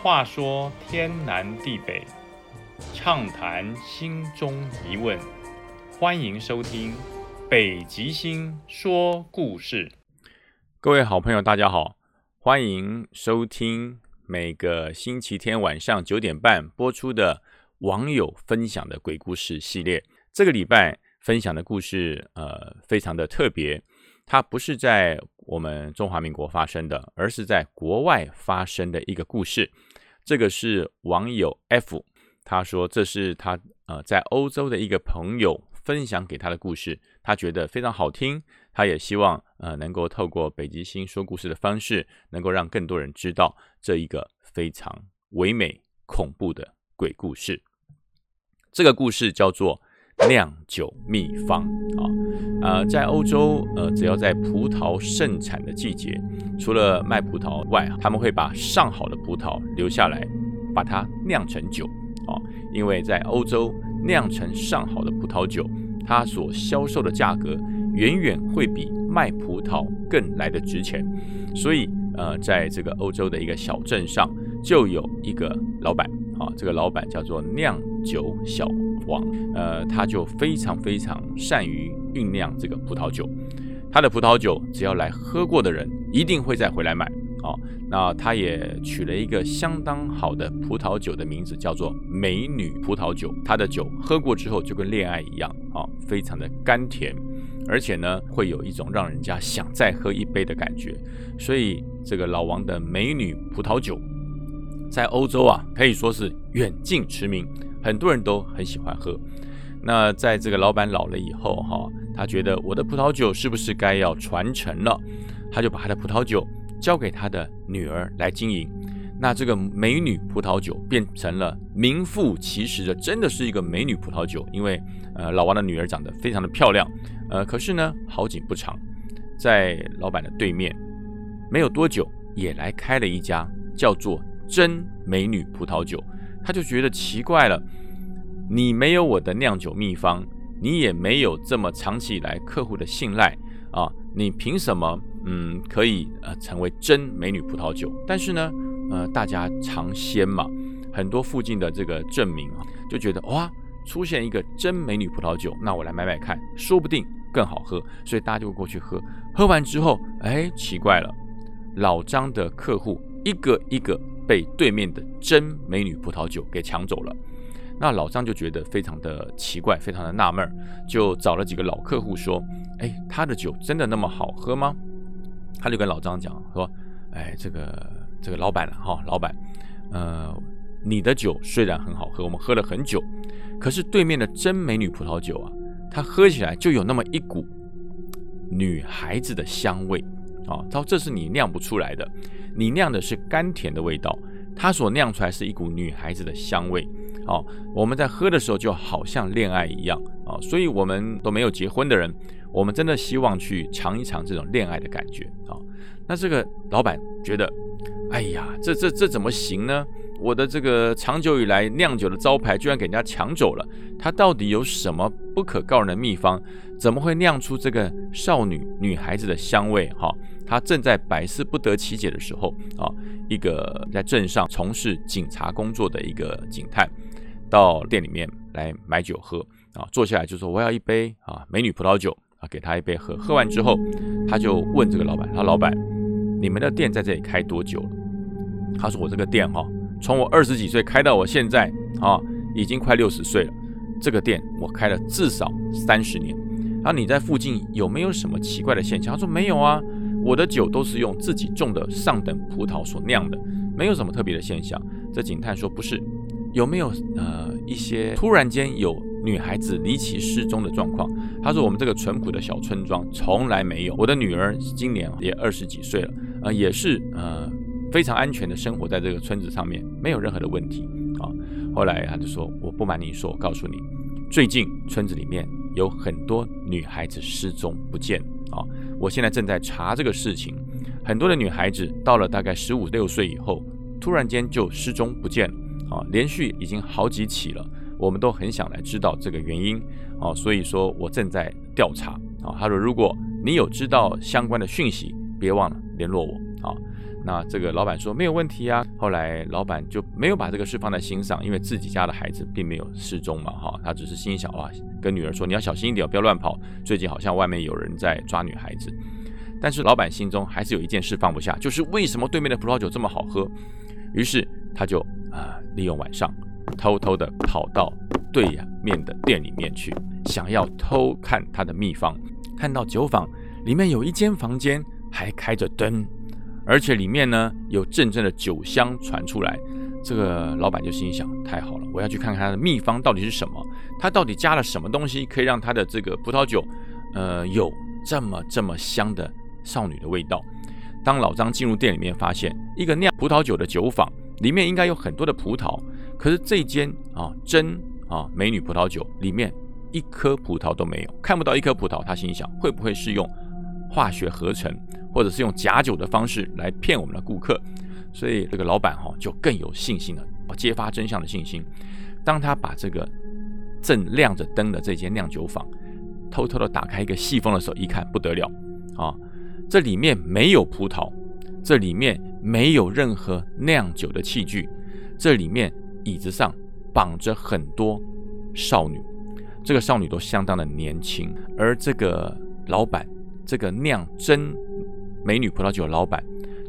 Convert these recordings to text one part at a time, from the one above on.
话说天南地北，畅谈心中疑问，欢迎收听《北极星说故事》。各位好朋友，大家好，欢迎收听每个星期天晚上九点半播出的网友分享的鬼故事系列。这个礼拜分享的故事，呃，非常的特别。它不是在我们中华民国发生的，而是在国外发生的一个故事。这个是网友 F，他说这是他呃在欧洲的一个朋友分享给他的故事，他觉得非常好听，他也希望呃能够透过北极星说故事的方式，能够让更多人知道这一个非常唯美恐怖的鬼故事。这个故事叫做。酿酒秘方啊，呃，在欧洲，呃，只要在葡萄盛产的季节，除了卖葡萄外，他们会把上好的葡萄留下来，把它酿成酒啊。因为在欧洲酿成上好的葡萄酒，它所销售的价格远远会比卖葡萄更来的值钱。所以，呃，在这个欧洲的一个小镇上，就有一个老板啊，这个老板叫做酿酒小。王，呃，他就非常非常善于酝酿这个葡萄酒，他的葡萄酒只要来喝过的人，一定会再回来买。哦，那他也取了一个相当好的葡萄酒的名字，叫做美女葡萄酒。他的酒喝过之后就跟恋爱一样，啊，非常的甘甜，而且呢，会有一种让人家想再喝一杯的感觉。所以这个老王的美女葡萄酒，在欧洲啊，可以说是远近驰名。很多人都很喜欢喝。那在这个老板老了以后，哈，他觉得我的葡萄酒是不是该要传承了？他就把他的葡萄酒交给他的女儿来经营。那这个美女葡萄酒变成了名副其实的，真的是一个美女葡萄酒。因为呃，老王的女儿长得非常的漂亮。呃，可是呢，好景不长，在老板的对面，没有多久也来开了一家叫做真美女葡萄酒。他就觉得奇怪了，你没有我的酿酒秘方，你也没有这么长期以来客户的信赖啊，你凭什么嗯可以呃成为真美女葡萄酒？但是呢，呃大家尝鲜嘛，很多附近的这个证明啊，就觉得哇出现一个真美女葡萄酒，那我来买买看，说不定更好喝，所以大家就过去喝。喝完之后，哎奇怪了，老张的客户一个一个。被对面的真美女葡萄酒给抢走了，那老张就觉得非常的奇怪，非常的纳闷，就找了几个老客户说：“哎，他的酒真的那么好喝吗？”他就跟老张讲说：“哎，这个这个老板了哈，老板，呃，你的酒虽然很好喝，我们喝了很久，可是对面的真美女葡萄酒啊，它喝起来就有那么一股女孩子的香味啊，他说这是你酿不出来的。”你酿的是甘甜的味道，它所酿出来是一股女孩子的香味。哦，我们在喝的时候就好像恋爱一样啊，所以我们都没有结婚的人，我们真的希望去尝一尝这种恋爱的感觉啊。那这个老板觉得，哎呀，这这这怎么行呢？我的这个长久以来酿酒的招牌居然给人家抢走了，他到底有什么不可告人的秘方？怎么会酿出这个少女女孩子的香味？哈。他正在百思不得其解的时候啊，一个在镇上从事警察工作的一个警探，到店里面来买酒喝啊，坐下来就说我要一杯啊美女葡萄酒啊，给他一杯喝。喝完之后，他就问这个老板，他说：“老板，你们的店在这里开多久了？”他说：“我这个店哈，从我二十几岁开到我现在啊，已经快六十岁了。这个店我开了至少三十年。那你在附近有没有什么奇怪的现象？”他说：“没有啊。”我的酒都是用自己种的上等葡萄所酿的，没有什么特别的现象。这警探说不是，有没有呃一些突然间有女孩子离奇失踪的状况？他说我们这个淳朴的小村庄从来没有。我的女儿今年也二十几岁了，呃也是呃非常安全的生活在这个村子上面，没有任何的问题。后来他就说我不瞒你说，我告诉你，最近村子里面有很多女孩子失踪不见啊。我现在正在查这个事情，很多的女孩子到了大概十五六岁以后，突然间就失踪不见了，啊，连续已经好几起了，我们都很想来知道这个原因，啊，所以说我正在调查，啊，他说如果你有知道相关的讯息，别忘了联络我，啊，那这个老板说没有问题啊。后来老板就没有把这个事放在心上，因为自己家的孩子并没有失踪嘛，哈，他只是心想啊，跟女儿说你要小心一点，不要乱跑，最近好像外面有人在抓女孩子。但是老板心中还是有一件事放不下，就是为什么对面的葡萄酒这么好喝？于是他就啊，利用晚上偷偷的跑到对面的店里面去，想要偷看他的秘方。看到酒坊里面有一间房间还开着灯。而且里面呢有阵阵的酒香传出来，这个老板就心想：太好了，我要去看看他的秘方到底是什么，他到底加了什么东西，可以让他的这个葡萄酒，呃，有这么这么香的少女的味道。当老张进入店里面，发现一个酿葡萄酒的酒坊，里面应该有很多的葡萄，可是这间啊真啊美女葡萄酒里面一颗葡萄都没有，看不到一颗葡萄。他心想：会不会是用化学合成？或者是用假酒的方式来骗我们的顾客，所以这个老板哈就更有信心了，揭发真相的信心。当他把这个正亮着灯的这间酿酒坊偷偷的打开一个细缝的时候，一看不得了啊！这里面没有葡萄，这里面没有任何酿酒的器具，这里面椅子上绑着很多少女，这个少女都相当的年轻，而这个老板这个酿真。美女葡萄酒老板，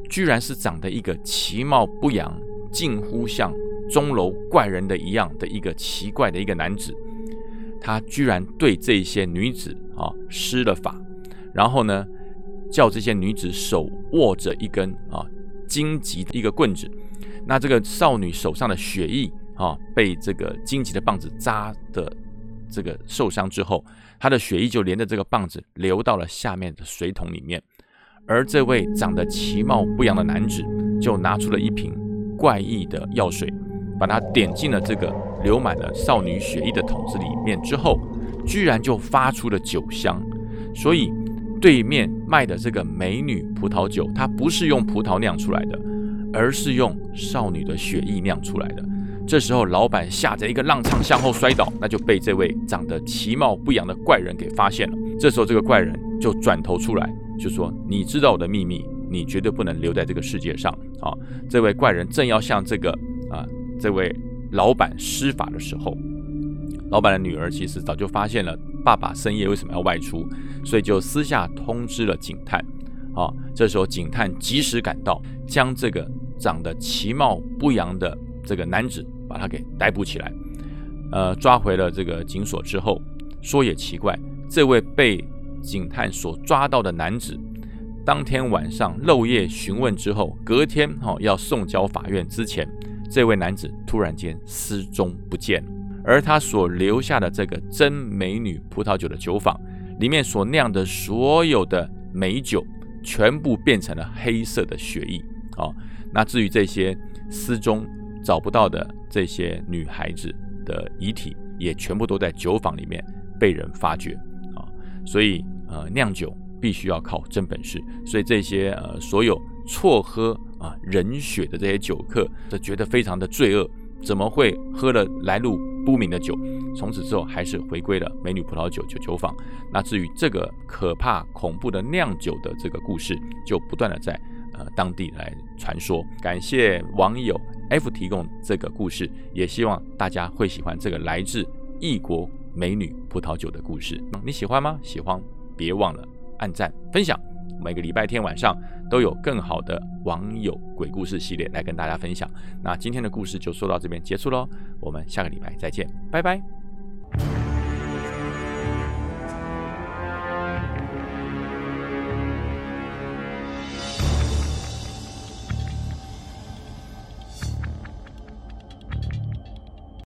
居然是长得一个其貌不扬、近乎像钟楼怪人的一样的一个奇怪的一个男子。他居然对这些女子啊施了法，然后呢，叫这些女子手握着一根啊荆棘的一个棍子。那这个少女手上的血液啊，被这个荆棘的棒子扎的这个受伤之后，她的血液就连着这个棒子流到了下面的水桶里面。而这位长得其貌不扬的男子，就拿出了一瓶怪异的药水，把它点进了这个流满了少女血液的桶子里面之后，居然就发出了酒香。所以，对面卖的这个美女葡萄酒，它不是用葡萄酿出来的，而是用少女的血液酿出来的。这时候，老板吓得一个踉跄向后摔倒，那就被这位长得其貌不扬的怪人给发现了。这时候，这个怪人就转头出来。就说你知道我的秘密，你绝对不能留在这个世界上啊！这位怪人正要向这个啊这位老板施法的时候，老板的女儿其实早就发现了爸爸深夜为什么要外出，所以就私下通知了警探。啊，这时候警探及时赶到，将这个长得其貌不扬的这个男子把他给逮捕起来。呃，抓回了这个警所之后，说也奇怪，这位被警探所抓到的男子，当天晚上漏夜询问之后，隔天哈要送交法院之前，这位男子突然间失踪不见，而他所留下的这个真美女葡萄酒的酒坊里面所酿的所有的美酒，全部变成了黑色的血液啊！那至于这些失踪找不到的这些女孩子的遗体，也全部都在酒坊里面被人发掘。所以，呃，酿酒必须要靠真本事。所以这些呃，所有错喝啊人血的这些酒客，都觉得非常的罪恶。怎么会喝了来路不明的酒？从此之后，还是回归了美女葡萄酒酒酒坊。那至于这个可怕恐怖的酿酒的这个故事，就不断的在呃当地来传说。感谢网友 F 提供这个故事，也希望大家会喜欢这个来自异国。美女葡萄酒的故事，你喜欢吗？喜欢，别忘了按赞分享。每个礼拜天晚上都有更好的网友鬼故事系列来跟大家分享。那今天的故事就说到这边结束喽，我们下个礼拜再见，拜拜。